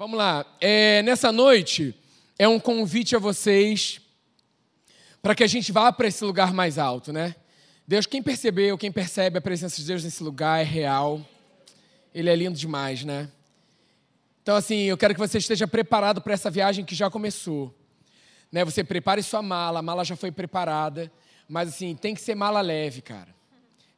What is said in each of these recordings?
Vamos lá. É, nessa noite é um convite a vocês para que a gente vá para esse lugar mais alto, né? Deus, quem percebeu, quem percebe a presença de Deus nesse lugar é real. Ele é lindo demais, né? Então, assim, eu quero que você esteja preparado para essa viagem que já começou. Né? Você prepare sua mala, a mala já foi preparada, mas assim, tem que ser mala leve, cara.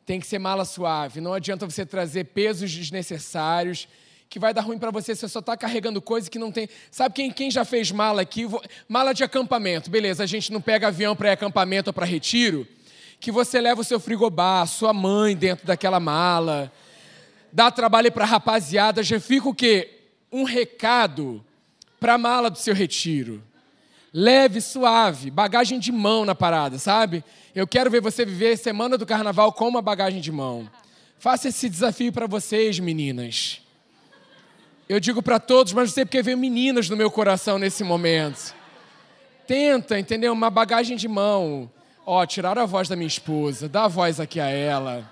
Tem que ser mala suave. Não adianta você trazer pesos desnecessários que vai dar ruim para você, você só está carregando coisa que não tem. Sabe quem, quem já fez mala aqui? Mala de acampamento. Beleza, a gente não pega avião para acampamento ou para retiro, que você leva o seu frigobar, sua mãe dentro daquela mala. Dá trabalho para rapaziada, já fica o quê? Um recado para a mala do seu retiro. Leve, suave, bagagem de mão na parada, sabe? Eu quero ver você viver semana do carnaval com uma bagagem de mão. Faça esse desafio para vocês, meninas. Eu digo para todos, mas não sei porque veio meninas no meu coração nesse momento. Tenta, entendeu? Uma bagagem de mão. Ó, tiraram a voz da minha esposa. Dá a voz aqui a ela.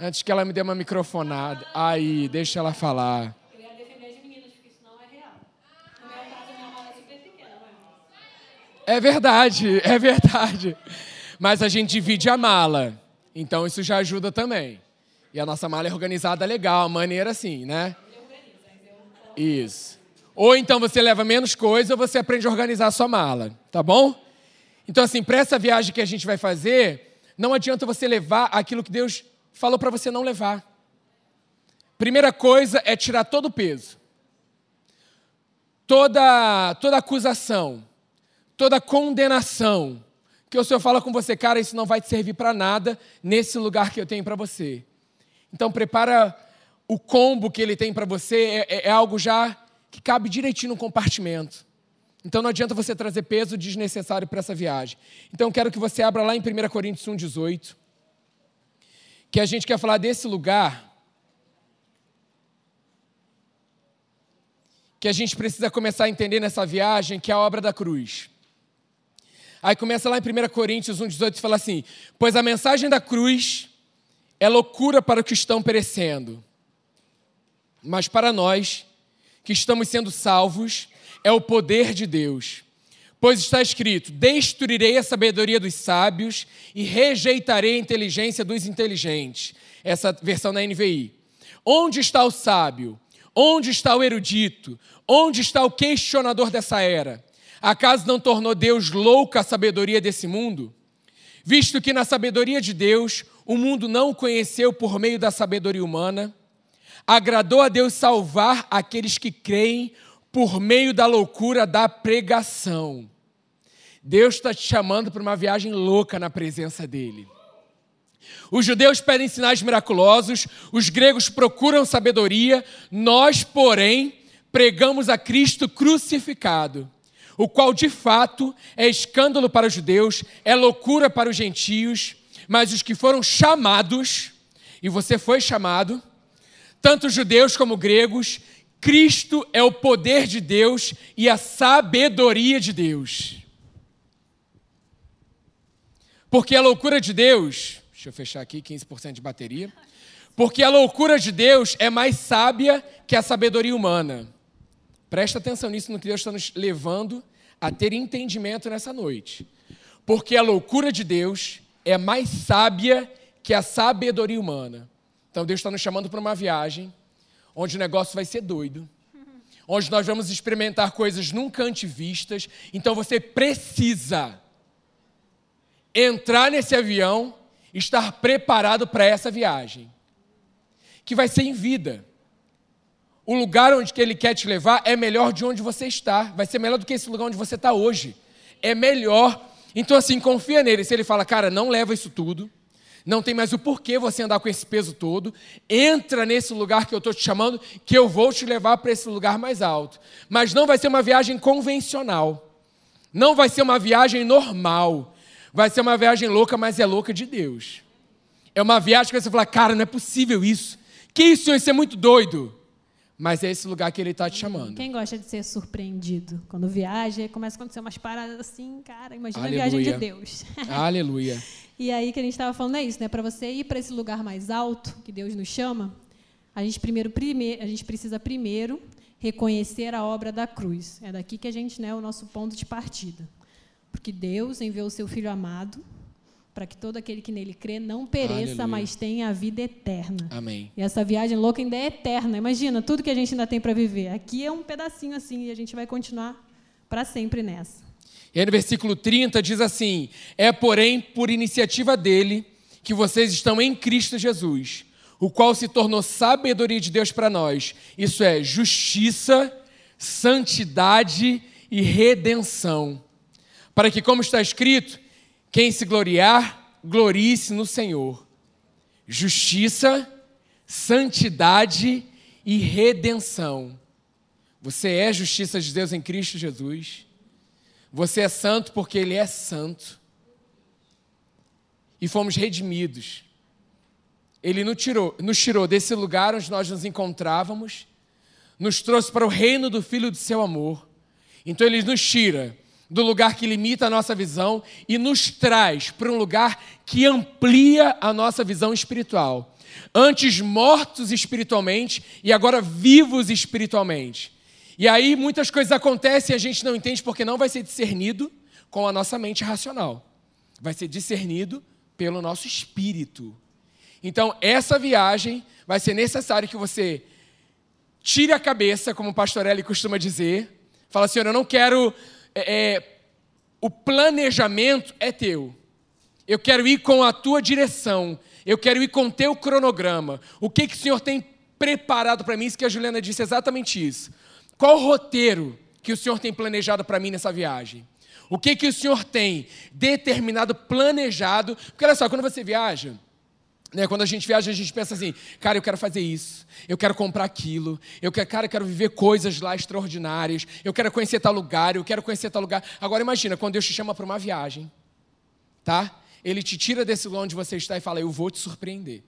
Antes que ela me dê uma microfonada. Aí, deixa ela falar. Eu ia defender as meninas, porque isso não é É verdade, é verdade. Mas a gente divide a mala. Então isso já ajuda também. E a nossa mala é organizada legal, maneira assim, né? Isso. Ou então você leva menos coisa ou você aprende a organizar a sua mala, tá bom? Então, assim, para essa viagem que a gente vai fazer, não adianta você levar aquilo que Deus falou para você não levar. Primeira coisa é tirar todo o peso, toda, toda acusação, toda condenação, que o Senhor fala com você, cara, isso não vai te servir para nada nesse lugar que eu tenho para você. Então, prepara o combo que ele tem para você é, é, é algo já que cabe direitinho no compartimento. Então não adianta você trazer peso desnecessário para essa viagem. Então quero que você abra lá em 1 Coríntios 1,18, que a gente quer falar desse lugar que a gente precisa começar a entender nessa viagem, que é a obra da cruz. Aí começa lá em 1 Coríntios 1,18 e fala assim: Pois a mensagem da cruz é loucura para os que estão perecendo mas para nós, que estamos sendo salvos, é o poder de Deus. Pois está escrito: Destruirei a sabedoria dos sábios e rejeitarei a inteligência dos inteligentes. Essa versão na NVI. Onde está o sábio? Onde está o erudito? Onde está o questionador dessa era? Acaso não tornou Deus louca a sabedoria desse mundo? Visto que na sabedoria de Deus o mundo não conheceu por meio da sabedoria humana, agradou a Deus salvar aqueles que creem por meio da loucura da pregação. Deus está te chamando para uma viagem louca na presença dEle. Os judeus pedem sinais miraculosos, os gregos procuram sabedoria, nós, porém, pregamos a Cristo crucificado, o qual de fato é escândalo para os judeus, é loucura para os gentios, mas os que foram chamados, e você foi chamado, tanto judeus como gregos, Cristo é o poder de Deus e a sabedoria de Deus. Porque a loucura de Deus, deixa eu fechar aqui 15% de bateria. Porque a loucura de Deus é mais sábia que a sabedoria humana. Presta atenção nisso no que Deus está nos levando a ter entendimento nessa noite. Porque a loucura de Deus é mais sábia que a sabedoria humana. Então Deus está nos chamando para uma viagem onde o negócio vai ser doido, onde nós vamos experimentar coisas nunca antes vistas. Então você precisa entrar nesse avião, estar preparado para essa viagem, que vai ser em vida. O lugar onde ele quer te levar é melhor de onde você está, vai ser melhor do que esse lugar onde você está hoje. É melhor. Então, assim, confia nele. Se ele fala, cara, não leva isso tudo, não tem mais o porquê você andar com esse peso todo. Entra nesse lugar que eu estou te chamando, que eu vou te levar para esse lugar mais alto. Mas não vai ser uma viagem convencional. Não vai ser uma viagem normal. Vai ser uma viagem louca, mas é louca de Deus. É uma viagem que você fala, cara, não é possível isso. Que isso, isso é muito doido. Mas é esse lugar que ele está te chamando. Quem gosta de ser surpreendido? Quando viaja, começa a acontecer umas paradas assim, cara, imagina Aleluia. a viagem de Deus. Aleluia. E aí que a gente estava falando é isso, né? Para você ir para esse lugar mais alto que Deus nos chama, a gente primeiro, primeiro, a gente precisa primeiro reconhecer a obra da cruz. É daqui que a gente, né, é o nosso ponto de partida. Porque Deus enviou o seu filho amado para que todo aquele que nele crê não pereça, Aleluia. mas tenha a vida eterna. Amém. E essa viagem louca ainda é eterna. Imagina tudo que a gente ainda tem para viver. Aqui é um pedacinho assim e a gente vai continuar para sempre nessa. E aí no versículo 30 diz assim: É, porém, por iniciativa dele que vocês estão em Cristo Jesus, o qual se tornou sabedoria de Deus para nós. Isso é justiça, santidade e redenção. Para que, como está escrito, quem se gloriar, glorie-se no Senhor. Justiça, santidade e redenção. Você é justiça de Deus em Cristo Jesus. Você é santo porque Ele é santo. E fomos redimidos. Ele nos tirou, nos tirou desse lugar onde nós nos encontrávamos, nos trouxe para o reino do Filho do seu amor. Então Ele nos tira do lugar que limita a nossa visão e nos traz para um lugar que amplia a nossa visão espiritual. Antes mortos espiritualmente e agora vivos espiritualmente. E aí muitas coisas acontecem e a gente não entende porque não vai ser discernido com a nossa mente racional. Vai ser discernido pelo nosso espírito. Então, essa viagem vai ser necessário que você tire a cabeça, como o Pastorelli costuma dizer. Fala assim: eu não quero é, é, o planejamento é teu. Eu quero ir com a tua direção. Eu quero ir com o teu cronograma. O que, que o Senhor tem preparado para mim? Isso que a Juliana disse exatamente isso. Qual o roteiro que o Senhor tem planejado para mim nessa viagem? O que, que o Senhor tem determinado, planejado? Porque olha só, quando você viaja, né, quando a gente viaja, a gente pensa assim, cara, eu quero fazer isso, eu quero comprar aquilo, eu quero, cara, eu quero viver coisas lá extraordinárias, eu quero conhecer tal lugar, eu quero conhecer tal lugar. Agora imagina, quando Deus te chama para uma viagem, tá? Ele te tira desse lugar onde você está e fala, eu vou te surpreender.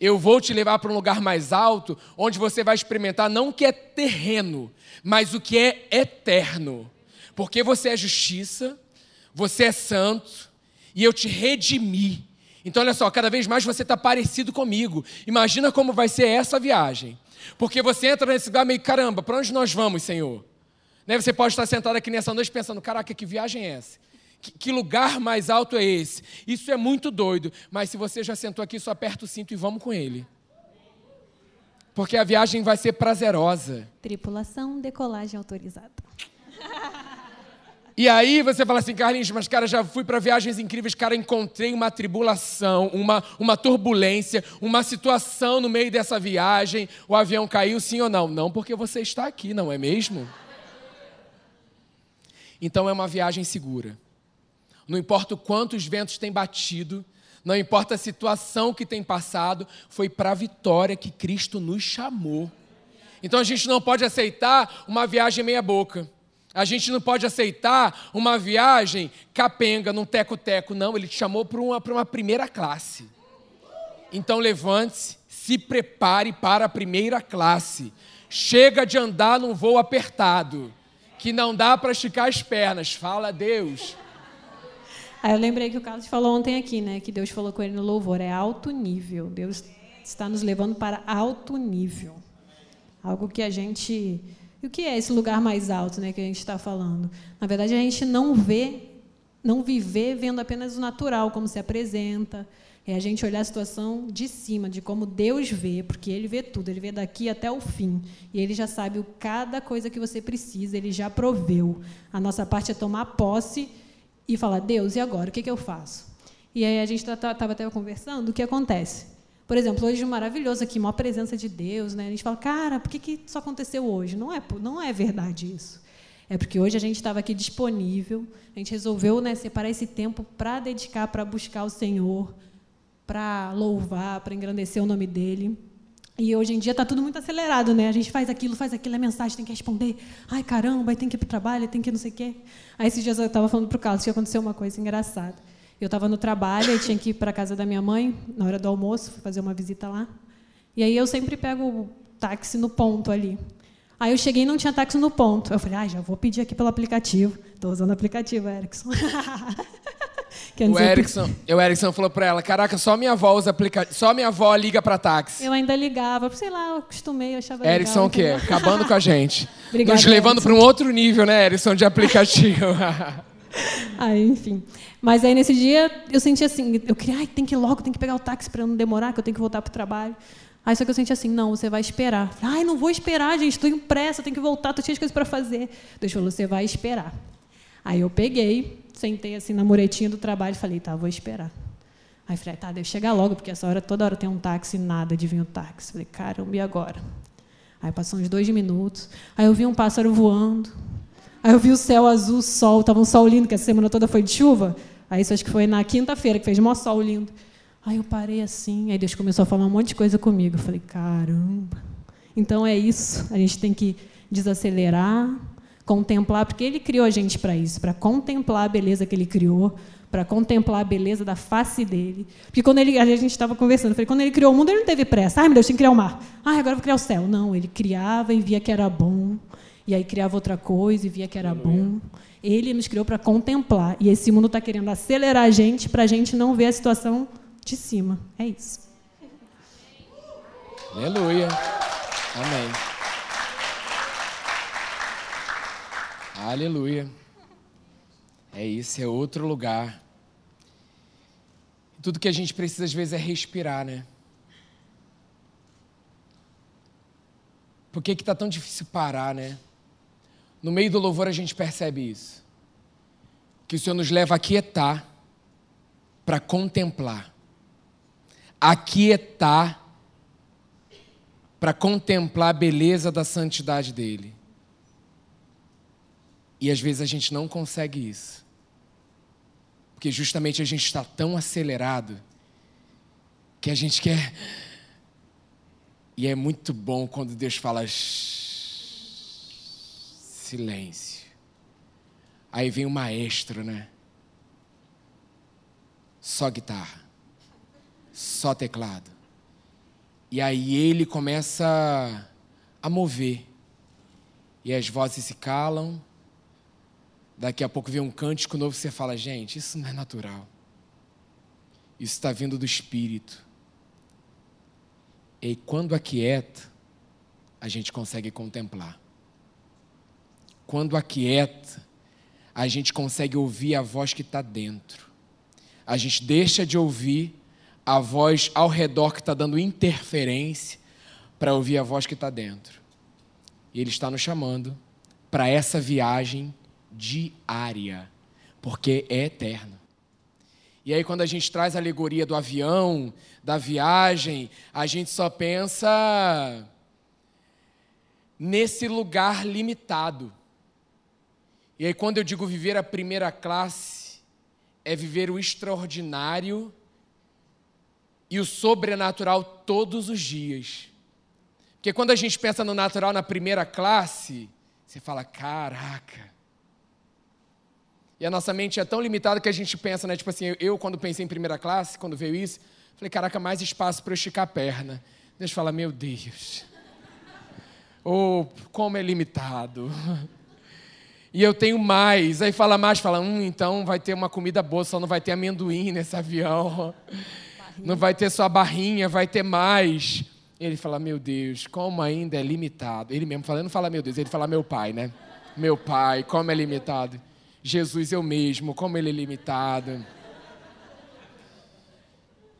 Eu vou te levar para um lugar mais alto, onde você vai experimentar não o que é terreno, mas o que é eterno. Porque você é justiça, você é santo, e eu te redimi. Então, olha só, cada vez mais você está parecido comigo. Imagina como vai ser essa viagem. Porque você entra nesse lugar meio, caramba, para onde nós vamos, Senhor? Né? Você pode estar sentado aqui nessa noite pensando, caraca, que viagem é essa? Que, lugar mais alto é esse? Isso é muito doido. Mas se você já sentou aqui, só aperta o cinto e vamos com ele. Porque a viagem vai ser prazerosa. Tripulação, decolagem autorizada. E aí você fala assim, Carlinhos, mas cara, já fui para viagens incríveis, cara, encontrei uma tribulação, uma, uma turbulência, uma situação no meio dessa viagem, o avião caiu, sim ou não? Não, porque você está aqui, não é mesmo? Então é uma viagem segura. Não importa o quanto os ventos têm batido, não importa a situação que tem passado, foi para a vitória que Cristo nos chamou. Então a gente não pode aceitar uma viagem meia-boca. A gente não pode aceitar uma viagem capenga, num teco-teco. Não, ele te chamou para uma, uma primeira classe. Então levante-se, se prepare para a primeira classe. Chega de andar num voo apertado, que não dá para esticar as pernas. Fala, Deus. Aí eu lembrei que o Carlos falou ontem aqui, né? Que Deus falou com ele no louvor, é alto nível. Deus está nos levando para alto nível. Algo que a gente e o que é esse lugar mais alto né, que a gente está falando? Na verdade, a gente não vê, não viver vendo apenas o natural, como se apresenta. É a gente olhar a situação de cima, de como Deus vê, porque Ele vê tudo, Ele vê daqui até o fim. E Ele já sabe cada coisa que você precisa, Ele já proveu. A nossa parte é tomar posse e falar, Deus, e agora? O que, que eu faço? E aí a gente estava até conversando, o que acontece? Por exemplo, hoje maravilhoso aqui, uma presença de Deus, né? A gente fala, cara, por que, que isso aconteceu hoje? Não é, não é verdade isso. É porque hoje a gente estava aqui disponível, a gente resolveu né, separar esse tempo para dedicar, para buscar o Senhor, para louvar, para engrandecer o nome dele. E hoje em dia está tudo muito acelerado, né? A gente faz aquilo, faz aquilo, a mensagem tem que responder. Ai, caramba, tem que ir para o trabalho, tem que não sei o quê. Aí esses dias eu estava falando para o Carlos que aconteceu uma coisa engraçada. Eu estava no trabalho, eu tinha que ir para a casa da minha mãe, na hora do almoço, fui fazer uma visita lá. E aí eu sempre pego o táxi no ponto ali. Aí eu cheguei e não tinha táxi no ponto. Eu falei, ah, já vou pedir aqui pelo aplicativo. Estou usando o aplicativo, Erickson. O Erickson, o Erickson falou pra ela: Caraca, só minha avó usa aplicativo. Só minha avó liga pra táxi. Eu ainda ligava, sei lá, eu acostumei, eu achava Erickson o legal. quê? entendeu? Acabando com a gente. Obrigada, Nos levando para um outro nível, né, Erickson, de aplicativo. Aí, enfim. Mas aí nesse dia eu senti assim, eu queria, ai, tem que ir logo, tem que pegar o táxi para não demorar, que eu tenho que voltar para o trabalho. Aí só que eu senti assim, não, você vai esperar. Ai, não vou esperar, gente, estou em pressa, tenho que voltar, estou cheia de coisas para fazer. Deus falou, você vai esperar. Aí eu peguei, sentei assim na muretinha do trabalho e falei, tá, vou esperar. Aí falei, tá, deve chegar logo, porque essa hora toda hora tem um táxi nada de vir o táxi. Falei, caramba, e agora? Aí passou uns dois minutos, aí eu vi um pássaro voando, Aí eu vi o céu azul, sol, tava um sol lindo, que a semana toda foi de chuva. Aí isso acho que foi na quinta-feira que fez maior sol lindo. Aí eu parei assim, aí Deus começou a falar um monte de coisa comigo. Eu falei, caramba. Então é isso, a gente tem que desacelerar, contemplar, porque Ele criou a gente para isso, para contemplar a beleza que Ele criou, para contemplar a beleza da face dele. Porque quando ele, a gente estava conversando, eu falei, quando Ele criou o mundo, Ele não teve pressa. Ai, meu Deus, tem que criar o mar. Ai, agora vou criar o céu. Não, Ele criava e via que era bom. E aí criava outra coisa e via que era bom. Ele nos criou para contemplar. E esse mundo está querendo acelerar a gente para a gente não ver a situação de cima. É isso. Aleluia. Amém. Aleluia. É isso, é outro lugar. Tudo que a gente precisa às vezes é respirar, né? Por que está tão difícil parar, né? No meio do louvor a gente percebe isso. Que o Senhor nos leva a quietar para contemplar. Aquietar para contemplar a beleza da santidade dele. E às vezes a gente não consegue isso. Porque justamente a gente está tão acelerado que a gente quer. E é muito bom quando Deus fala. "Shh, Silêncio. Aí vem o maestro, né? Só guitarra. Só teclado. E aí ele começa a mover. E as vozes se calam. Daqui a pouco vem um cântico novo e você fala: gente, isso não é natural. Isso está vindo do Espírito. E quando aquieta, a gente consegue contemplar. Quando aquieta, a gente consegue ouvir a voz que está dentro. A gente deixa de ouvir a voz ao redor que está dando interferência para ouvir a voz que está dentro. E Ele está nos chamando para essa viagem diária, porque é eterna. E aí, quando a gente traz a alegoria do avião, da viagem, a gente só pensa nesse lugar limitado. E aí, quando eu digo viver a primeira classe, é viver o extraordinário e o sobrenatural todos os dias. Porque quando a gente pensa no natural na primeira classe, você fala, caraca. E a nossa mente é tão limitada que a gente pensa, né? Tipo assim, eu quando pensei em primeira classe, quando veio isso, falei, caraca, mais espaço para eu esticar a perna. Deus fala, meu Deus. Oh, como é limitado. E eu tenho mais. Aí fala mais, fala, hum, então vai ter uma comida boa, só não vai ter amendoim nesse avião. Não vai ter só barrinha, vai ter mais. Ele fala, meu Deus, como ainda é limitado. Ele mesmo fala, não fala meu Deus, ele fala meu pai, né? Meu pai, como é limitado. Jesus, eu mesmo, como ele é limitado.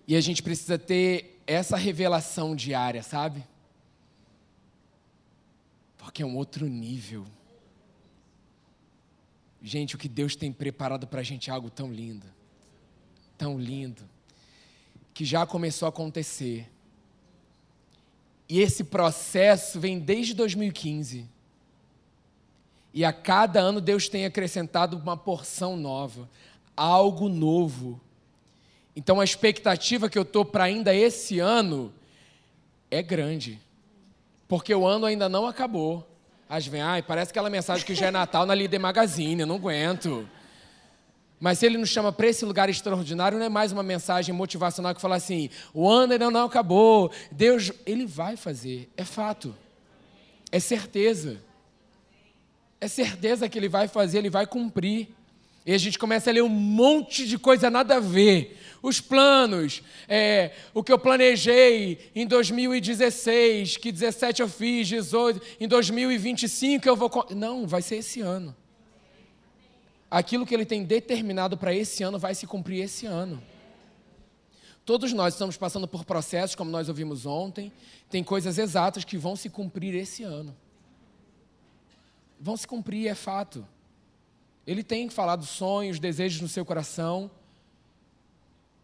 E a gente precisa ter essa revelação diária, sabe? Porque é um outro nível. Gente, o que Deus tem preparado para a gente é algo tão lindo. Tão lindo. Que já começou a acontecer. E esse processo vem desde 2015. E a cada ano Deus tem acrescentado uma porção nova, algo novo. Então a expectativa que eu estou para ainda esse ano é grande. Porque o ano ainda não acabou. Às vezes, ai, parece aquela mensagem que já é Natal na Líder Magazine, eu não aguento. Mas se ele nos chama para esse lugar extraordinário, não é mais uma mensagem motivacional que fala assim: o ano ainda não acabou, Deus, ele vai fazer, é fato, é certeza. É certeza que ele vai fazer, ele vai cumprir. E a gente começa a ler um monte de coisa nada a ver. Os planos, é, o que eu planejei em 2016, que 17 eu fiz, 18, em 2025 eu vou. Não, vai ser esse ano. Aquilo que ele tem determinado para esse ano vai se cumprir esse ano. Todos nós estamos passando por processos, como nós ouvimos ontem, tem coisas exatas que vão se cumprir esse ano. Vão se cumprir, é fato. Ele tem falado sonhos, desejos no seu coração.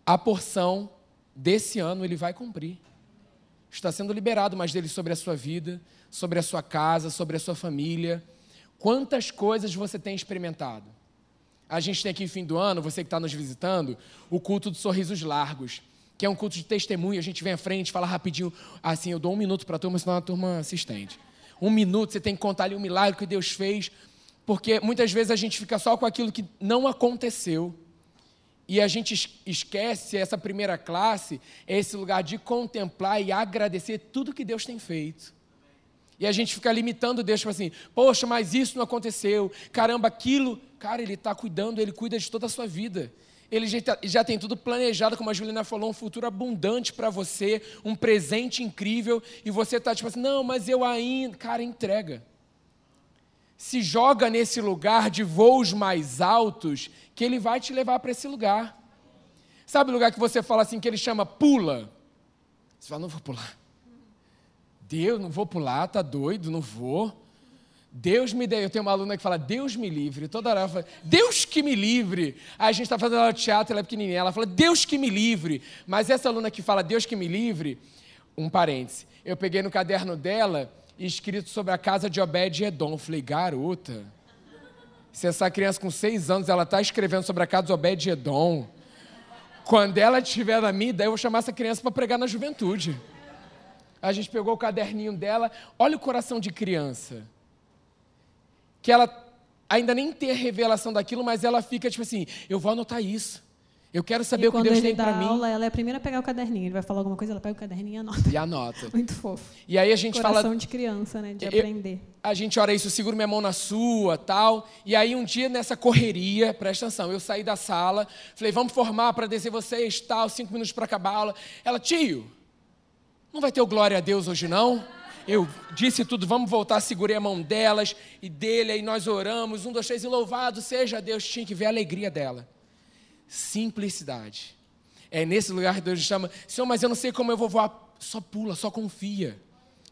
A porção desse ano ele vai cumprir. Está sendo liberado mais dele sobre a sua vida, sobre a sua casa, sobre a sua família. Quantas coisas você tem experimentado? A gente tem aqui, fim do ano, você que está nos visitando, o culto dos sorrisos largos que é um culto de testemunho, a gente vem à frente, fala rapidinho, assim, eu dou um minuto para a turma, senão a turma assistente. Um minuto, você tem que contar ali um milagre que Deus fez, porque muitas vezes a gente fica só com aquilo que não aconteceu. E a gente esquece essa primeira classe, é esse lugar de contemplar e agradecer tudo que Deus tem feito. E a gente fica limitando Deus, tipo assim, poxa, mas isso não aconteceu, caramba, aquilo. Cara, Ele está cuidando, Ele cuida de toda a sua vida ele já, tá, já tem tudo planejado, como a Juliana falou, um futuro abundante para você, um presente incrível, e você está tipo assim, não, mas eu ainda. Cara, entrega. Se joga nesse lugar de voos mais altos, que ele vai te levar para esse lugar. Sabe o lugar que você fala assim, que ele chama pula? Você fala, não vou pular. Deus, não vou pular, tá doido, não vou. Deus me deu. Eu tenho uma aluna que fala, Deus me livre. Toda hora ela fala, Deus que me livre. Aí a gente está fazendo aula de teatro, ela é pequenininha. Ela fala, Deus que me livre. Mas essa aluna que fala, Deus que me livre, um parêntese. Eu peguei no caderno dela, escrito sobre a casa de Obed Edom. Eu falei, garota, se essa criança com seis anos, ela está escrevendo sobre a casa de Obed Edom. Quando ela estiver na minha ideia, eu vou chamar essa criança para pregar na juventude. A gente pegou o caderninho dela. Olha o coração de criança que ela ainda nem tem a revelação daquilo, mas ela fica tipo assim: eu vou anotar isso. Eu quero saber e o que Deus tem para mim. Aula, ela é a primeira a pegar o caderninho. Ele vai falar alguma coisa, ela pega o caderninho e anota. E anota. Muito fofo. E aí a gente Coração fala. de criança, né? De eu, aprender. A gente ora isso, seguro minha mão na sua, tal. E aí um dia nessa correria, presta atenção, eu saí da sala, falei, vamos formar para descer vocês, tal, cinco minutos para acabar a aula. Ela, tio, não vai ter o glória a Deus hoje não? Eu disse tudo, vamos voltar, segurei a mão delas e dele, aí nós oramos, um, dois, três, e louvado seja Deus, tinha que ver a alegria dela. Simplicidade. É nesse lugar que Deus chama, Senhor, mas eu não sei como eu vou voar. Só pula, só confia.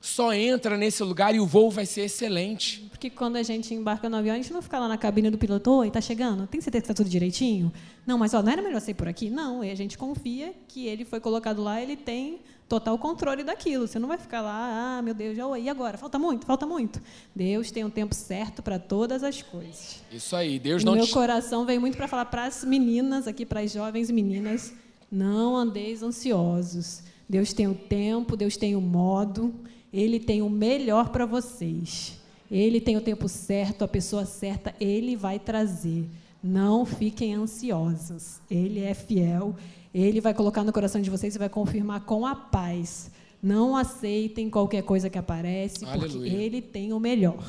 Só entra nesse lugar e o voo vai ser excelente. Porque quando a gente embarca no avião, a gente não fica lá na cabine do piloto, oi, tá chegando? Tem certeza que está tudo direitinho? Não, mas ó, não era melhor ser por aqui? Não, e a gente confia que ele foi colocado lá, ele tem total controle daquilo. Você não vai ficar lá, ah, meu Deus, já e agora? Falta muito, falta muito. Deus tem um tempo certo para todas as coisas. Isso aí, Deus e não meu te... coração veio muito para falar para as meninas aqui, para as jovens meninas, não andeis ansiosos. Deus tem o tempo, Deus tem o modo, ele tem o melhor para vocês. Ele tem o tempo certo, a pessoa certa, ele vai trazer. Não fiquem ansiosos. Ele é fiel, ele vai colocar no coração de vocês e vai confirmar com a paz. Não aceitem qualquer coisa que aparece, Aleluia. porque ele tem o melhor.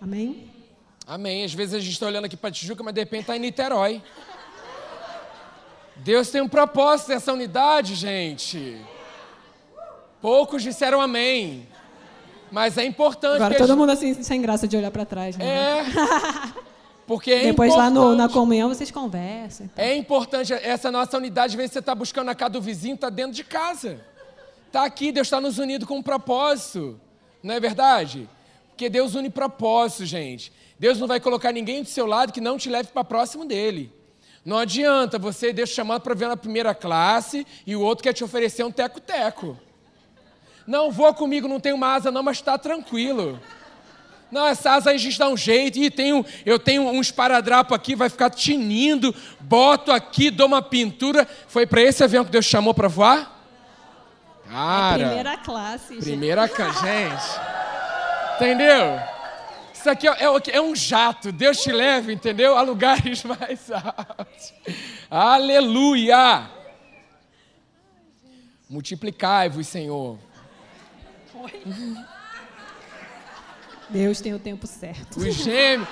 Amém? Amém. Às vezes a gente está olhando aqui para Tijuca, mas de repente está em Niterói. Deus tem um propósito nessa unidade, gente. Poucos disseram amém. Mas é importante. Agora todo gente... mundo assim, sem graça de olhar para trás. Né? É. Porque é Depois lá no, na comunhão vocês conversam. Então. É importante. Essa nossa unidade, às vezes você está buscando a casa do vizinho, está dentro de casa. Está aqui, Deus está nos unindo com um propósito. Não é verdade? Porque Deus une propósito, gente. Deus não vai colocar ninguém do seu lado que não te leve para próximo dele. Não adianta você, Deus chamando para ver na primeira classe e o outro quer te oferecer um teco-teco. Não, voa comigo, não tem uma asa não, mas está tranquilo. Não, essa asa a gente dá um jeito. E tenho, eu tenho um esparadrapo aqui, vai ficar tinindo. Boto aqui, dou uma pintura. Foi para esse avião que Deus chamou para voar? Cara, é primeira classe. Primeira classe, gente. Entendeu? Isso aqui é, é, é, um jato. Deus te leva, entendeu? A lugares mais altos. Aleluia! Multiplicai-vos, Senhor. Deus tem o tempo certo. Os gêmeos.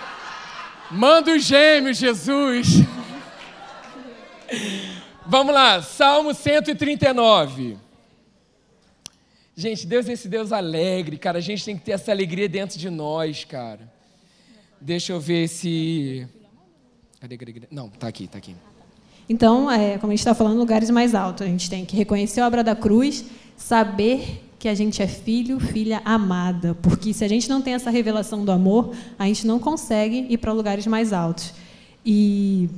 Manda os gêmeos, Jesus. Vamos lá, Salmo 139. Gente, Deus é esse Deus alegre, cara. A gente tem que ter essa alegria dentro de nós, cara. Deixa eu ver se. Não, tá aqui, tá aqui. Então, é, como a gente está falando, lugares mais altos. A gente tem que reconhecer a obra da cruz, saber que a gente é filho, filha amada. Porque se a gente não tem essa revelação do amor, a gente não consegue ir para lugares mais altos. E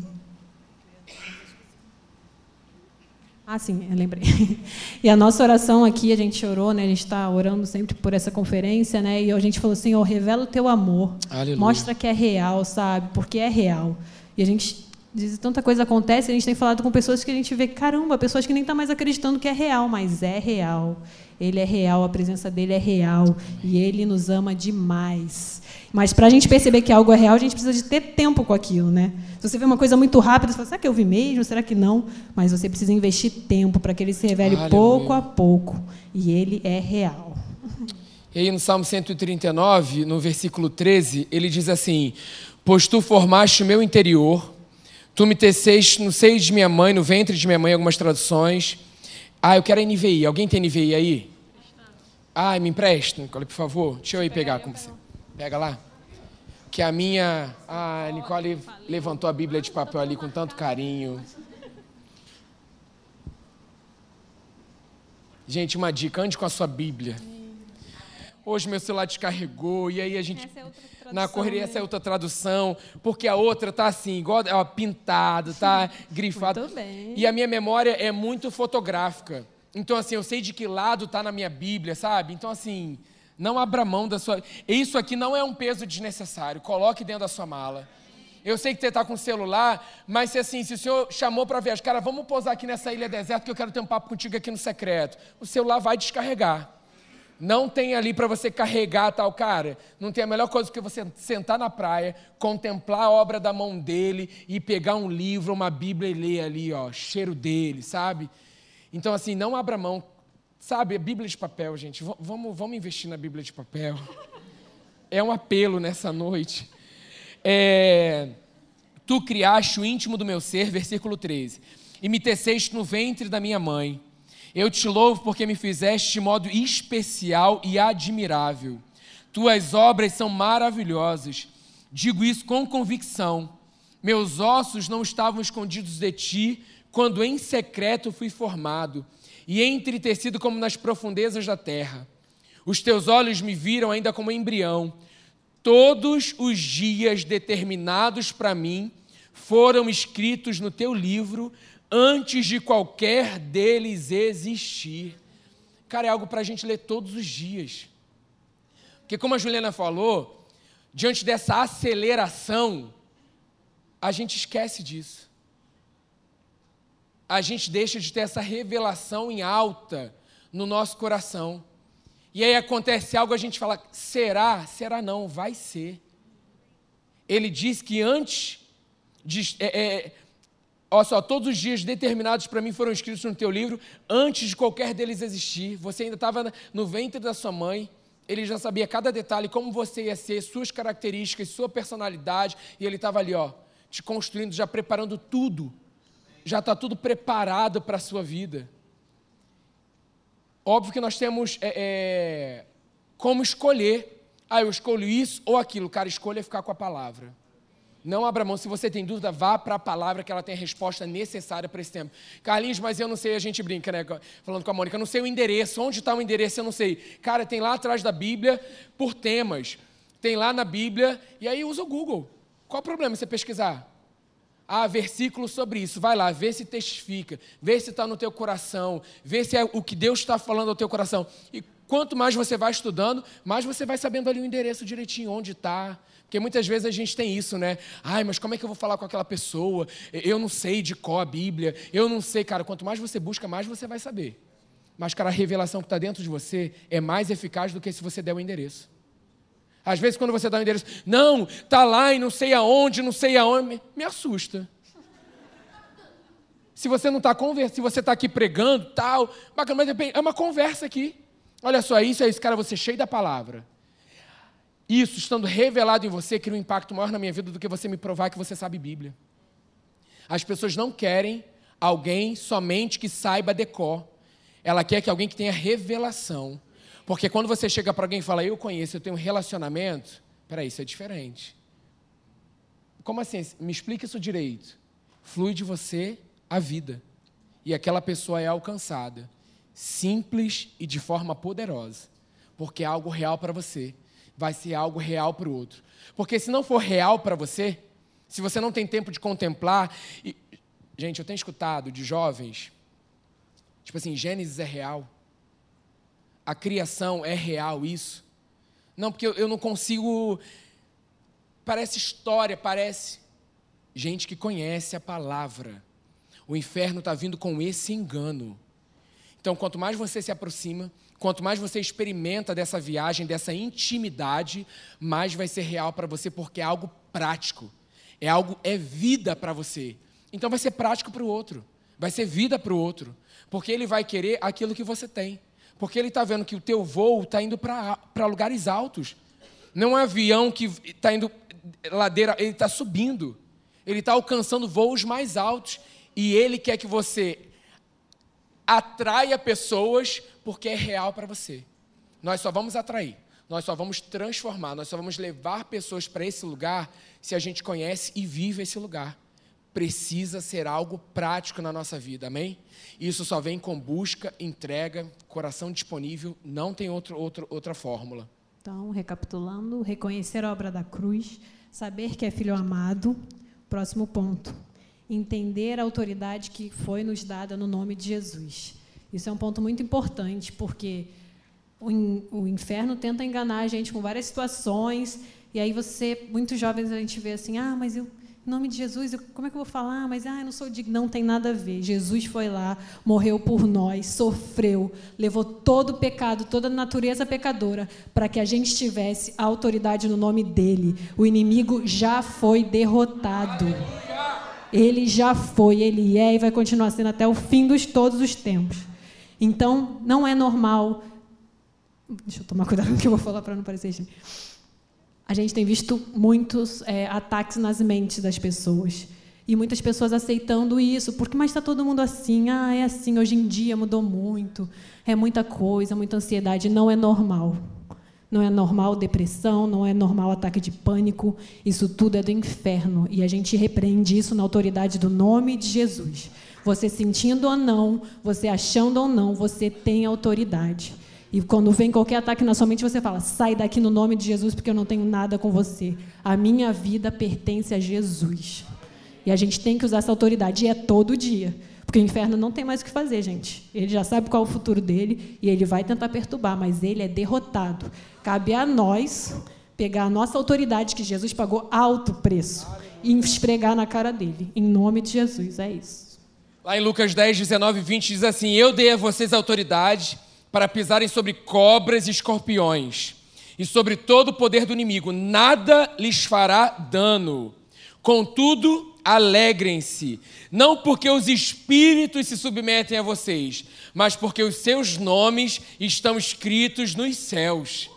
Ah, sim, eu lembrei. E a nossa oração aqui, a gente orou, né? A gente está orando sempre por essa conferência, né? E a gente falou, Senhor, revela o teu amor. Aleluia. Mostra que é real, sabe? Porque é real. E a gente diz tanta coisa acontece, a gente tem falado com pessoas que a gente vê, caramba, pessoas que nem estão tá mais acreditando que é real, mas é real. Ele é real, a presença dele é real e ele nos ama demais. Mas para a gente perceber que algo é real, a gente precisa de ter tempo com aquilo, né? Se você vê uma coisa muito rápida, você fala, será que eu vi mesmo? Será que não? Mas você precisa investir tempo para que ele se revele Aleluia. pouco a pouco. E ele é real. E aí no Salmo 139, no versículo 13, ele diz assim: Pois tu formaste o meu interior, tu me teceste no seio de minha mãe, no ventre de minha mãe, algumas traduções. Ah, eu quero a NVI. Alguém tem NVI aí? Ah, me empresta, Nicole, por favor. Deixa eu ir pegar com você. Pega lá. Que a minha. A Nicole levantou a Bíblia de papel ali com tanto carinho. Gente, uma dica: ande com a sua Bíblia. Hoje meu celular descarregou e aí a gente é na correria né? essa é outra tradução, porque a outra tá assim, igual ó, pintado, tá grifado. Muito bem. E a minha memória é muito fotográfica. Então assim, eu sei de que lado tá na minha Bíblia, sabe? Então assim, não abra mão da sua. Isso aqui não é um peso desnecessário. Coloque dentro da sua mala. Eu sei que você está com o celular, mas se assim, se o senhor chamou para viajar, cara, vamos pousar aqui nessa ilha deserta que eu quero ter um papo contigo aqui no secreto. O celular vai descarregar. Não tem ali para você carregar tal cara. Não tem a melhor coisa do que você sentar na praia, contemplar a obra da mão dele e pegar um livro, uma Bíblia e ler ali, ó, cheiro dele, sabe? Então assim, não abra mão, Sabe, a Bíblia de papel, gente. V vamos, vamos investir na Bíblia de papel. É um apelo nessa noite. É, tu criaste o íntimo do meu ser, versículo 13, e me teceste no ventre da minha mãe. Eu te louvo porque me fizeste de modo especial e admirável. Tuas obras são maravilhosas. Digo isso com convicção. Meus ossos não estavam escondidos de ti quando em secreto fui formado e entretecido como nas profundezas da terra. Os teus olhos me viram ainda como embrião. Todos os dias determinados para mim foram escritos no teu livro antes de qualquer deles existir. Cara, é algo para a gente ler todos os dias. Porque, como a Juliana falou, diante dessa aceleração, a gente esquece disso a gente deixa de ter essa revelação em alta no nosso coração. E aí acontece algo, a gente fala: será? Será não? Vai ser. Ele diz que antes de. É, é, olha só, todos os dias determinados para mim foram escritos no teu livro, antes de qualquer deles existir. Você ainda estava no ventre da sua mãe. Ele já sabia cada detalhe, como você ia ser, suas características, sua personalidade, e ele estava ali, ó, te construindo, já preparando tudo já está tudo preparado para a sua vida. Óbvio que nós temos é, é, como escolher. Ah, eu escolho isso ou aquilo. Cara, escolha ficar com a palavra. Não abra mão. Se você tem dúvida, vá para a palavra que ela tem a resposta necessária para esse tempo. Carlinhos, mas eu não sei, a gente brinca, né? Falando com a Mônica, eu não sei o endereço. Onde está o endereço? Eu não sei. Cara, tem lá atrás da Bíblia por temas. Tem lá na Bíblia, e aí usa o Google. Qual o problema você pesquisar? Ah, versículo sobre isso. Vai lá, vê se testifica, vê se está no teu coração, vê se é o que Deus está falando ao teu coração. E quanto mais você vai estudando, mais você vai sabendo ali o endereço direitinho, onde está. Porque muitas vezes a gente tem isso, né? Ai, mas como é que eu vou falar com aquela pessoa? Eu não sei de qual a Bíblia, eu não sei, cara. Quanto mais você busca, mais você vai saber. Mas, cara, a revelação que está dentro de você é mais eficaz do que se você der o endereço. Às vezes, quando você dá um endereço, não, está lá e não sei aonde, não sei aonde, me, me assusta. Se você não está conversando, se você está aqui pregando, tal, bacana, mas é uma conversa aqui. Olha só, isso é isso, cara, você é cheio da palavra. Isso, estando revelado em você, cria um impacto maior na minha vida do que você me provar que você sabe Bíblia. As pessoas não querem alguém somente que saiba decor. Ela quer que alguém que tenha revelação. Porque quando você chega para alguém e fala, eu conheço, eu tenho um relacionamento, peraí, isso é diferente. Como assim? Me explica isso direito. Flui de você a vida. E aquela pessoa é alcançada. Simples e de forma poderosa. Porque é algo real para você. Vai ser algo real para o outro. Porque se não for real para você, se você não tem tempo de contemplar. E, gente, eu tenho escutado de jovens, tipo assim, Gênesis é real. A criação é real, isso. Não, porque eu, eu não consigo Parece história, parece. Gente que conhece a palavra. O inferno está vindo com esse engano. Então, quanto mais você se aproxima, quanto mais você experimenta dessa viagem, dessa intimidade, mais vai ser real para você, porque é algo prático. É algo, é vida para você. Então vai ser prático para o outro. Vai ser vida para o outro. Porque ele vai querer aquilo que você tem. Porque ele está vendo que o teu voo está indo para lugares altos. Não é um avião que está indo ladeira, ele está subindo. Ele está alcançando voos mais altos. E ele quer que você atraia pessoas porque é real para você. Nós só vamos atrair, nós só vamos transformar, nós só vamos levar pessoas para esse lugar se a gente conhece e vive esse lugar. Precisa ser algo prático na nossa vida, amém? Isso só vem com busca, entrega, coração disponível, não tem outro, outro, outra fórmula. Então, recapitulando, reconhecer a obra da cruz, saber que é filho amado. Próximo ponto. Entender a autoridade que foi nos dada no nome de Jesus. Isso é um ponto muito importante, porque o inferno tenta enganar a gente com várias situações, e aí você, muitos jovens, a gente vê assim: ah, mas eu em nome de Jesus, eu, como é que eu vou falar? Mas ah, eu não sou digno. Não tem nada a ver. Jesus foi lá, morreu por nós, sofreu, levou todo o pecado, toda a natureza pecadora, para que a gente tivesse a autoridade no nome dele. O inimigo já foi derrotado. Ele já foi, ele é e vai continuar sendo até o fim dos todos os tempos. Então, não é normal. Deixa eu tomar cuidado com o que eu vou falar para não parecer. Gente a gente tem visto muitos é, ataques nas mentes das pessoas. E muitas pessoas aceitando isso, porque mas está todo mundo assim, ah, é assim, hoje em dia mudou muito, é muita coisa, muita ansiedade, não é normal. Não é normal depressão, não é normal ataque de pânico, isso tudo é do inferno e a gente repreende isso na autoridade do nome de Jesus. Você sentindo ou não, você achando ou não, você tem autoridade. E quando vem qualquer ataque na sua mente, você fala: sai daqui no nome de Jesus, porque eu não tenho nada com você. A minha vida pertence a Jesus. E a gente tem que usar essa autoridade, e é todo dia. Porque o inferno não tem mais o que fazer, gente. Ele já sabe qual é o futuro dele e ele vai tentar perturbar, mas ele é derrotado. Cabe a nós pegar a nossa autoridade, que Jesus pagou alto preço, e esfregar na cara dele. Em nome de Jesus, é isso. Lá em Lucas 10, 19 e 20 diz assim: Eu dei a vocês autoridade para pisarem sobre cobras e escorpiões, e sobre todo o poder do inimigo, nada lhes fará dano. Contudo, alegrem-se, não porque os espíritos se submetem a vocês, mas porque os seus nomes estão escritos nos céus.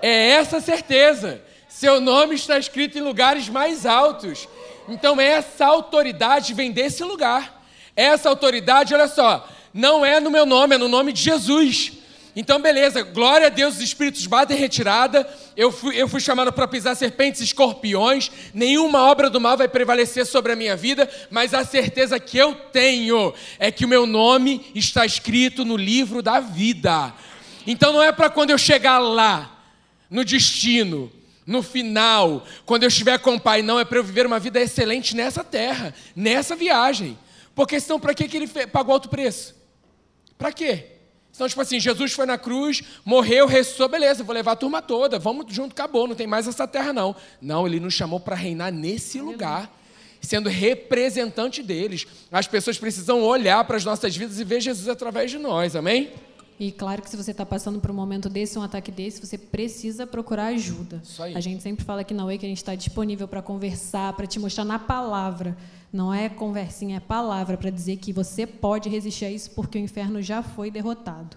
É essa certeza. Seu nome está escrito em lugares mais altos. Então, essa autoridade vem desse lugar. Essa autoridade, olha só, não é no meu nome, é no nome de Jesus. Então, beleza, glória a Deus, os espíritos batem retirada. Eu fui, eu fui chamado para pisar serpentes e escorpiões. Nenhuma obra do mal vai prevalecer sobre a minha vida, mas a certeza que eu tenho é que o meu nome está escrito no livro da vida. Então, não é para quando eu chegar lá, no destino, no final, quando eu estiver com o Pai, não, é para eu viver uma vida excelente nessa terra, nessa viagem. Porque senão, para que, que ele pagou alto preço? Para quê? Então, tipo assim, Jesus foi na cruz, morreu, ressuscitou, beleza, vou levar a turma toda, vamos junto, acabou, não tem mais essa terra, não. Não, ele nos chamou para reinar nesse lugar, sendo representante deles. As pessoas precisam olhar para as nossas vidas e ver Jesus através de nós, amém? E claro que se você está passando por um momento desse, um ataque desse, você precisa procurar ajuda. A gente sempre fala aqui na UE que a gente está disponível para conversar, para te mostrar na palavra Não é conversinha, é palavra para dizer que você pode resistir a isso porque o inferno já foi derrotado.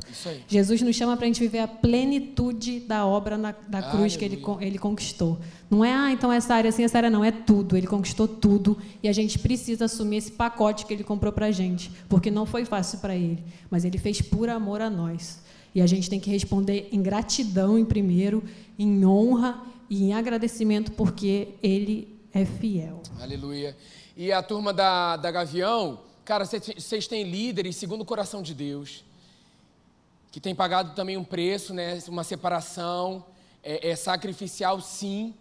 Jesus nos chama para a gente viver a plenitude da obra na, da cruz que ele, ele conquistou. Não é, ah, então essa área assim, essa área não. É tudo. Ele conquistou tudo e a gente precisa assumir esse pacote que ele comprou para a gente. Porque não foi fácil para ele, mas ele fez por amor a nós. E a gente tem que responder em gratidão, em primeiro, em honra e em agradecimento, porque ele é fiel. Aleluia. E a turma da, da Gavião, cara, vocês têm líderes segundo o coração de Deus, que tem pagado também um preço, né? Uma separação, é, é sacrificial sim,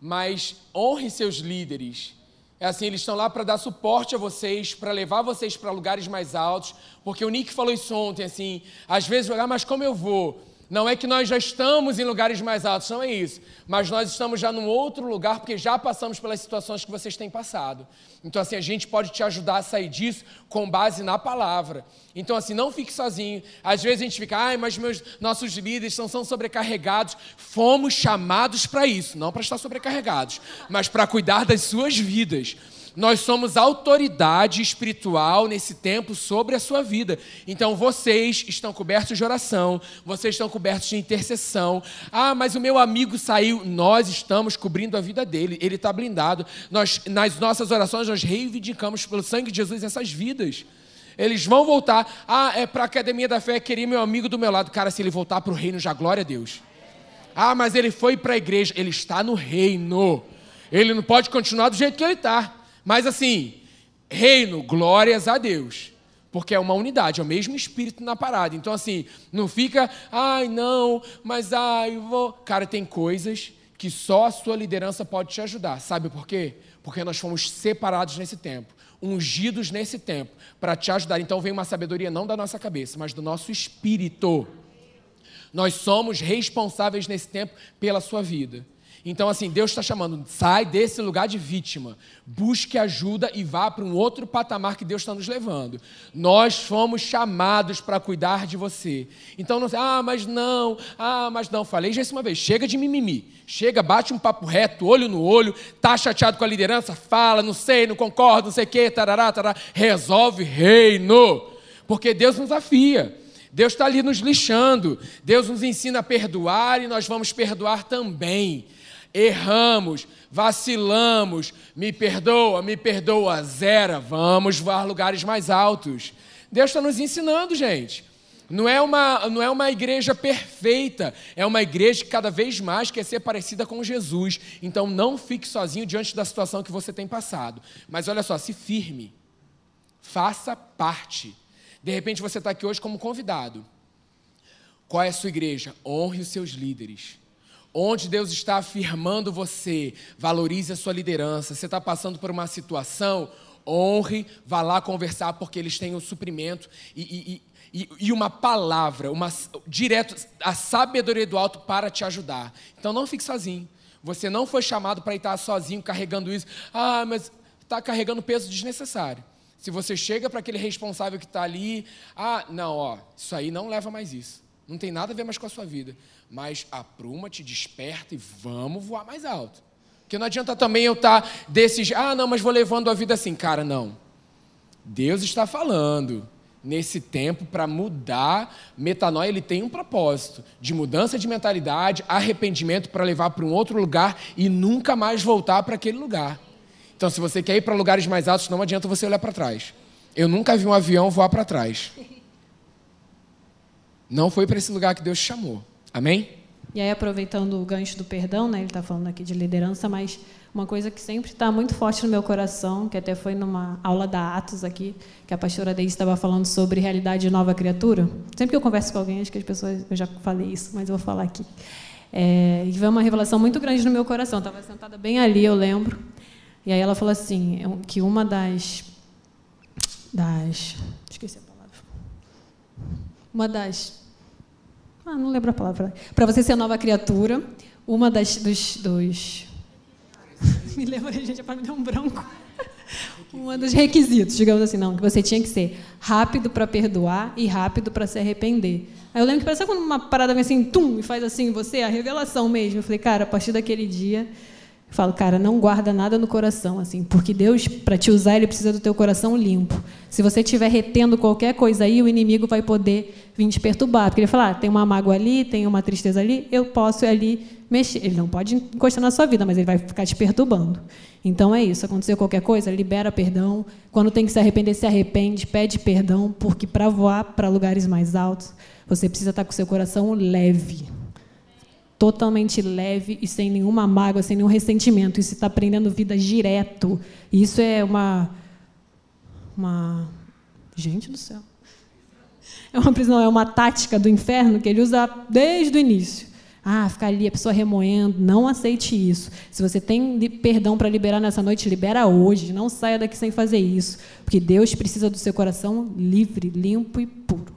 mas honre seus líderes. É assim, eles estão lá para dar suporte a vocês, para levar vocês para lugares mais altos, porque o Nick falou isso ontem, assim, às vezes, ah, mas como eu vou? Não é que nós já estamos em lugares mais altos, não é isso. Mas nós estamos já num outro lugar porque já passamos pelas situações que vocês têm passado. Então, assim, a gente pode te ajudar a sair disso com base na palavra. Então, assim, não fique sozinho. Às vezes a gente fica, ai, mas meus, nossos líderes são, são sobrecarregados. Fomos chamados para isso, não para estar sobrecarregados, mas para cuidar das suas vidas. Nós somos autoridade espiritual nesse tempo sobre a sua vida. Então vocês estão cobertos de oração, vocês estão cobertos de intercessão. Ah, mas o meu amigo saiu. Nós estamos cobrindo a vida dele, ele está blindado. Nós, nas nossas orações, nós reivindicamos pelo sangue de Jesus essas vidas. Eles vão voltar. Ah, é para a academia da fé, queria meu amigo do meu lado. Cara, se ele voltar para o reino, já glória a Deus. Ah, mas ele foi para a igreja. Ele está no reino. Ele não pode continuar do jeito que ele está. Mas assim, reino, glórias a Deus. Porque é uma unidade, é o mesmo espírito na parada. Então, assim, não fica, ai, não, mas ai, vou. Cara, tem coisas que só a sua liderança pode te ajudar. Sabe por quê? Porque nós fomos separados nesse tempo, ungidos nesse tempo, para te ajudar. Então vem uma sabedoria não da nossa cabeça, mas do nosso espírito. Nós somos responsáveis nesse tempo pela sua vida. Então, assim, Deus está chamando, sai desse lugar de vítima, busque ajuda e vá para um outro patamar que Deus está nos levando. Nós fomos chamados para cuidar de você. Então, não ah, mas não, ah, mas não. Falei já isso uma vez, chega de mimimi. Chega, bate um papo reto, olho no olho, tá chateado com a liderança, fala, não sei, não concordo, não sei o quê, tarará, tarará. Resolve reino, porque Deus nos afia. Deus está ali nos lixando. Deus nos ensina a perdoar e nós vamos perdoar também erramos, vacilamos, me perdoa, me perdoa, zera, vamos voar lugares mais altos. Deus está nos ensinando, gente. Não é, uma, não é uma igreja perfeita, é uma igreja que cada vez mais quer ser parecida com Jesus. Então não fique sozinho diante da situação que você tem passado. Mas olha só, se firme, faça parte. De repente você está aqui hoje como convidado. Qual é a sua igreja? Honre os seus líderes. Onde Deus está afirmando você, valorize a sua liderança. Você está passando por uma situação, honre, vá lá conversar, porque eles têm o suprimento e, e, e, e uma palavra, uma, direto, a sabedoria do alto para te ajudar. Então não fique sozinho. Você não foi chamado para estar sozinho carregando isso. Ah, mas está carregando peso desnecessário. Se você chega para aquele responsável que está ali, ah, não, ó, isso aí não leva mais isso. Não tem nada a ver mais com a sua vida mas apruma-te, desperta e vamos voar mais alto. Porque não adianta também eu estar tá desses, ah, não, mas vou levando a vida assim. Cara, não. Deus está falando nesse tempo para mudar. Metanoia ele tem um propósito de mudança de mentalidade, arrependimento para levar para um outro lugar e nunca mais voltar para aquele lugar. Então, se você quer ir para lugares mais altos, não adianta você olhar para trás. Eu nunca vi um avião voar para trás. Não foi para esse lugar que Deus chamou. Amém? E aí, aproveitando o gancho do perdão, né, ele está falando aqui de liderança, mas uma coisa que sempre está muito forte no meu coração, que até foi numa aula da Atos aqui, que a pastora Deise estava falando sobre realidade de nova criatura. Sempre que eu converso com alguém, acho que as pessoas, eu já falei isso, mas eu vou falar aqui. É, e veio uma revelação muito grande no meu coração. Estava sentada bem ali, eu lembro. E aí ela falou assim, que uma das, das, esqueci a palavra, uma das ah, não lembro a palavra. Para você ser nova criatura, uma das dos, dos me lembra, gente, para me dar um branco. Um dos requisitos, digamos assim, não, que você tinha que ser rápido para perdoar e rápido para se arrepender. Aí eu lembro que parece quando uma parada vem assim, tum, e faz assim, você, a revelação mesmo. Eu falei, cara, a partir daquele dia, falo, cara, não guarda nada no coração, assim, porque Deus, para te usar, ele precisa do teu coração limpo. Se você estiver retendo qualquer coisa aí, o inimigo vai poder vir te perturbar. Porque ele fala, ah, tem uma mágoa ali, tem uma tristeza ali, eu posso ali mexer. Ele não pode encostar na sua vida, mas ele vai ficar te perturbando. Então é isso. Aconteceu qualquer coisa, libera perdão. Quando tem que se arrepender, se arrepende, pede perdão, porque para voar para lugares mais altos, você precisa estar com o seu coração leve totalmente leve e sem nenhuma mágoa, sem nenhum ressentimento. Isso está prendendo vida direto. Isso é uma. uma gente do céu. É uma prisão, é uma tática do inferno que ele usa desde o início. Ah, ficar ali, a pessoa remoendo. Não aceite isso. Se você tem perdão para liberar nessa noite, libera hoje. Não saia daqui sem fazer isso. Porque Deus precisa do seu coração livre, limpo e puro.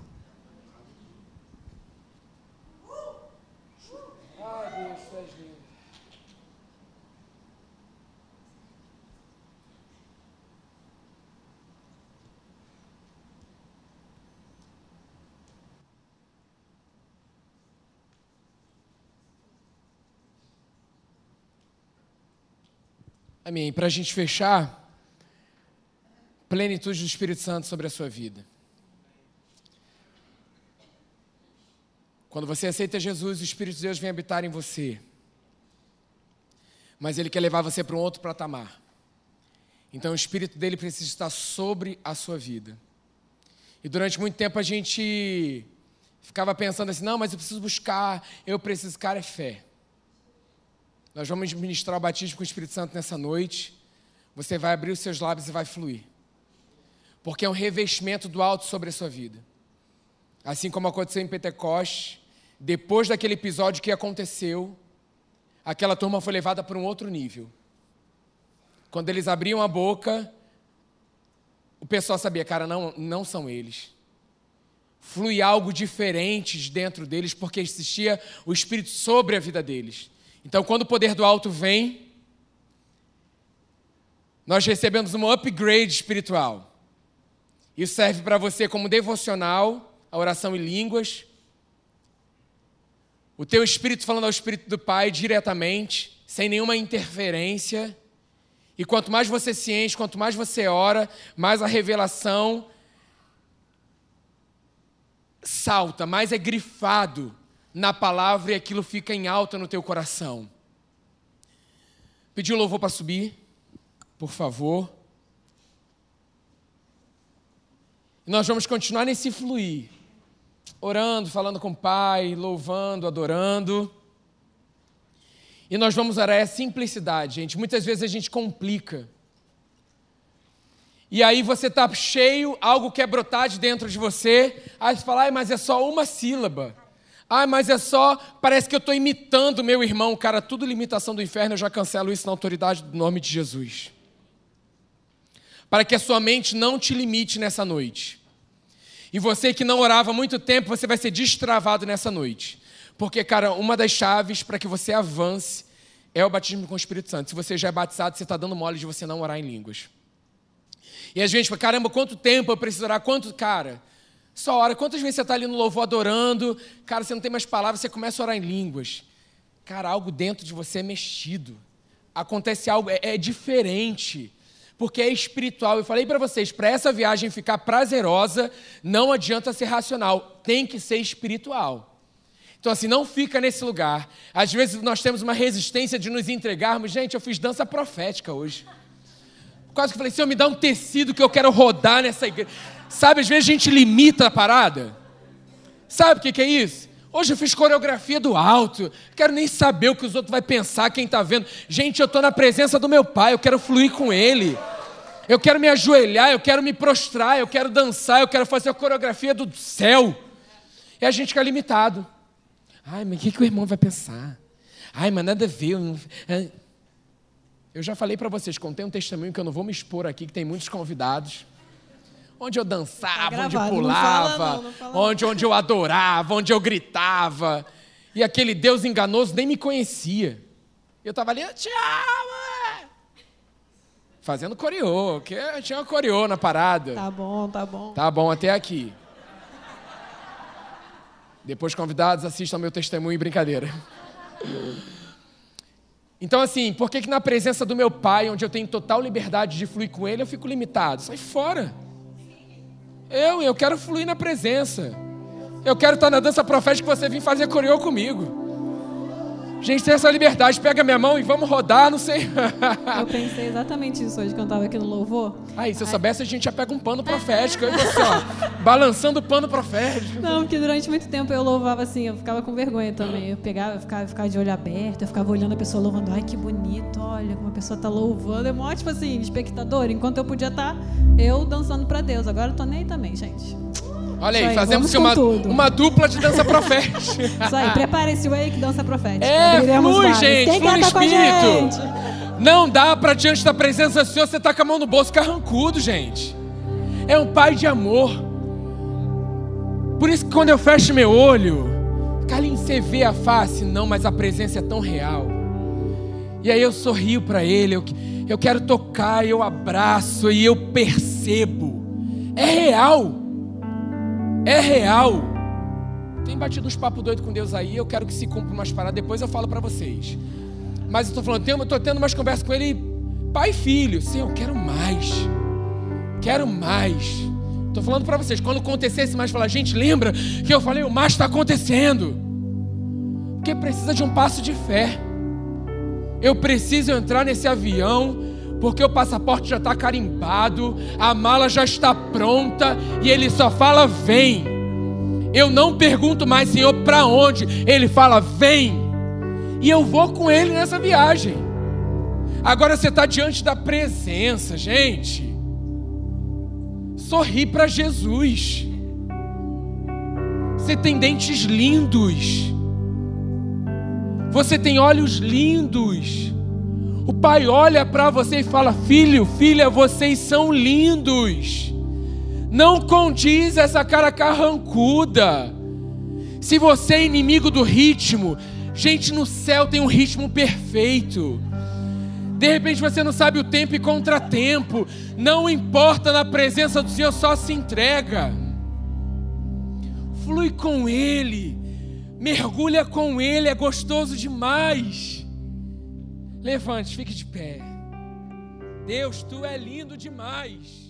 Amém. Para a gente fechar, plenitude do Espírito Santo sobre a sua vida. Quando você aceita Jesus, o Espírito de Deus vem habitar em você. Mas ele quer levar você para um outro patamar. Então o Espírito dele precisa estar sobre a sua vida. E durante muito tempo a gente ficava pensando assim: não, mas eu preciso buscar, eu preciso, cara, é fé. Nós vamos ministrar o batismo com o Espírito Santo nessa noite. Você vai abrir os seus lábios e vai fluir. Porque é um revestimento do alto sobre a sua vida. Assim como aconteceu em Pentecoste, depois daquele episódio que aconteceu, aquela turma foi levada para um outro nível. Quando eles abriam a boca, o pessoal sabia, cara, não, não são eles. Flui algo diferente dentro deles, porque existia o Espírito sobre a vida deles. Então, quando o poder do alto vem, nós recebemos um upgrade espiritual. Isso serve para você como devocional, a oração em línguas. O teu espírito falando ao espírito do Pai diretamente, sem nenhuma interferência. E quanto mais você se enche, quanto mais você ora, mais a revelação salta, mais é grifado na palavra e aquilo fica em alta no teu coração. Pedir o louvor para subir, por favor. Nós vamos continuar nesse fluir, orando, falando com o Pai, louvando, adorando. E nós vamos orar é simplicidade, gente. Muitas vezes a gente complica. E aí você está cheio, algo quer brotar de dentro de você, aí você fala, mas é só uma sílaba. Ah, mas é só, parece que eu estou imitando meu irmão. Cara, tudo limitação do inferno, eu já cancelo isso na autoridade do nome de Jesus. Para que a sua mente não te limite nessa noite. E você que não orava há muito tempo, você vai ser destravado nessa noite. Porque, cara, uma das chaves para que você avance é o batismo com o Espírito Santo. Se você já é batizado, você está dando mole de você não orar em línguas. E a gente fala, caramba, quanto tempo eu preciso orar? Quanto, cara? Só ora. Quantas vezes você está ali no louvor adorando, cara, você não tem mais palavras, você começa a orar em línguas. Cara, algo dentro de você é mexido. Acontece algo, é, é diferente. Porque é espiritual. Eu falei para vocês, para essa viagem ficar prazerosa, não adianta ser racional, tem que ser espiritual. Então, assim, não fica nesse lugar. Às vezes nós temos uma resistência de nos entregarmos. Gente, eu fiz dança profética hoje. Quase que falei, Senhor, me dá um tecido que eu quero rodar nessa igreja. Sabe, às vezes a gente limita a parada. Sabe o que, que é isso? Hoje eu fiz coreografia do alto. Quero nem saber o que os outros vão pensar, quem está vendo. Gente, eu estou na presença do meu pai, eu quero fluir com ele. Eu quero me ajoelhar, eu quero me prostrar, eu quero dançar, eu quero fazer a coreografia do céu. E a gente fica limitado. Ai, mas o que, que o irmão vai pensar? Ai, mas nada a ver. Eu já falei para vocês, contei um testemunho que eu não vou me expor aqui, que tem muitos convidados onde eu dançava, tá onde eu pulava, não não, não onde, onde eu adorava, onde eu gritava. E aquele Deus enganoso nem me conhecia. Eu estava ali, eu te amo! Fazendo coreô, que tinha uma coreô na parada. Tá bom, tá bom. Tá bom até aqui. Depois, convidados, assistam meu testemunho e brincadeira. Então, assim, por que, que na presença do meu pai, onde eu tenho total liberdade de fluir com ele, eu fico limitado? Sai fora. Eu, eu quero fluir na presença. Eu quero estar na dança profética que você vir fazer coreô comigo. Gente, tem essa liberdade, pega minha mão e vamos rodar, não sei. Eu pensei exatamente isso hoje quando eu estava aqui no louvor. Aí, se eu soubesse, a gente já pega um pano profético. Aí você, ó, balançando o pano profético. Não, porque durante muito tempo eu louvava assim, eu ficava com vergonha também. Eu pegava, eu ficava, eu ficava de olho aberto, eu ficava olhando a pessoa louvando. Ai, que bonito, olha como a pessoa tá louvando. É mó, tipo assim, espectador. Enquanto eu podia estar tá, eu dançando para Deus. Agora eu tô nem aí também, gente. Olha aí, aí fazemos uma, uma dupla de dança profética. Isso aí, prepare-se aí que dança profética. É, flui, gente, Quem flui espírito. Não dá para diante da presença do Senhor você tá com a mão no bolso carrancudo, gente. É um pai de amor. Por isso que quando eu fecho meu olho, Carlinhos, você vê a face? Não, mas a presença é tão real. E aí eu sorrio para ele, eu, eu quero tocar, eu abraço e eu percebo. É real é real. Tem batido uns papos doidos com Deus aí, eu quero que se cumpra umas paradas, depois eu falo para vocês. Mas eu estou falando, eu estou tendo umas conversas com ele, pai e filho. Sim, eu quero mais. Quero mais. Estou falando para vocês, quando acontecer esse mais, falar, gente, lembra que eu falei, o mais está acontecendo. Porque precisa de um passo de fé. Eu preciso entrar nesse avião porque o passaporte já está carimbado, a mala já está pronta e ele só fala: vem. Eu não pergunto mais, Senhor, para onde? Ele fala: vem. E eu vou com ele nessa viagem. Agora você está diante da presença, gente. Sorri para Jesus. Você tem dentes lindos. Você tem olhos lindos. O pai olha para você e fala: Filho, filha, vocês são lindos. Não condiz essa cara carrancuda. Se você é inimigo do ritmo, gente, no céu tem um ritmo perfeito. De repente você não sabe o tempo e contratempo. Não importa na presença do Senhor, só se entrega. Flui com Ele. Mergulha com Ele, é gostoso demais. Levante, fique de pé. Deus, tu é lindo demais.